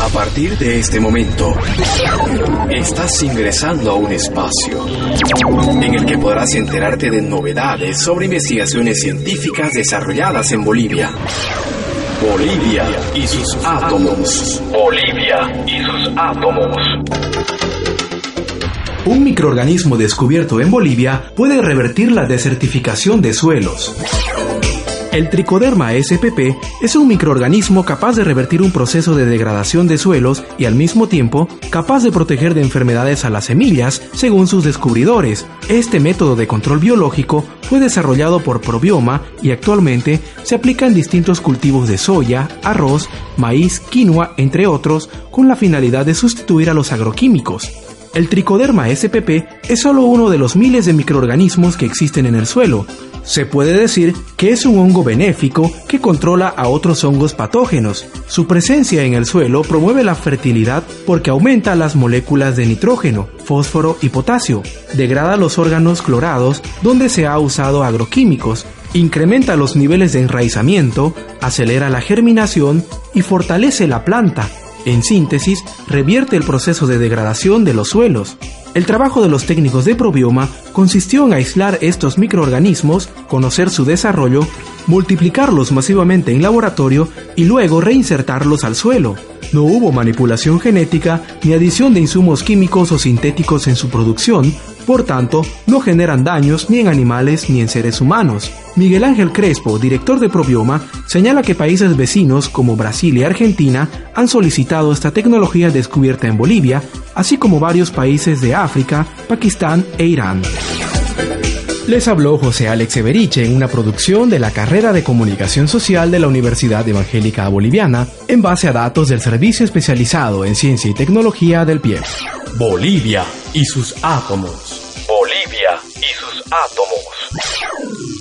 A partir de este momento, estás ingresando a un espacio en el que podrás enterarte de novedades sobre investigaciones científicas desarrolladas en Bolivia. Bolivia y sus átomos. Bolivia y sus átomos. Un microorganismo descubierto en Bolivia puede revertir la desertificación de suelos. El tricoderma SPP es un microorganismo capaz de revertir un proceso de degradación de suelos y al mismo tiempo capaz de proteger de enfermedades a las semillas, según sus descubridores. Este método de control biológico fue desarrollado por Probioma y actualmente se aplica en distintos cultivos de soya, arroz, maíz, quinoa, entre otros, con la finalidad de sustituir a los agroquímicos. El tricoderma SPP es solo uno de los miles de microorganismos que existen en el suelo, se puede decir que es un hongo benéfico que controla a otros hongos patógenos. Su presencia en el suelo promueve la fertilidad porque aumenta las moléculas de nitrógeno, fósforo y potasio, degrada los órganos clorados donde se ha usado agroquímicos, incrementa los niveles de enraizamiento, acelera la germinación y fortalece la planta. En síntesis, revierte el proceso de degradación de los suelos. El trabajo de los técnicos de probioma consistió en aislar estos microorganismos, conocer su desarrollo, multiplicarlos masivamente en laboratorio y luego reinsertarlos al suelo. No hubo manipulación genética ni adición de insumos químicos o sintéticos en su producción, por tanto, no generan daños ni en animales ni en seres humanos. Miguel Ángel Crespo, director de Probioma, señala que países vecinos como Brasil y Argentina han solicitado esta tecnología descubierta en Bolivia, así como varios países de África, Pakistán e Irán. Les habló José Alex Everiche en una producción de la carrera de Comunicación Social de la Universidad Evangélica Boliviana en base a datos del Servicio Especializado en Ciencia y Tecnología del PIE. Bolivia y sus átomos. Bolivia y sus átomos.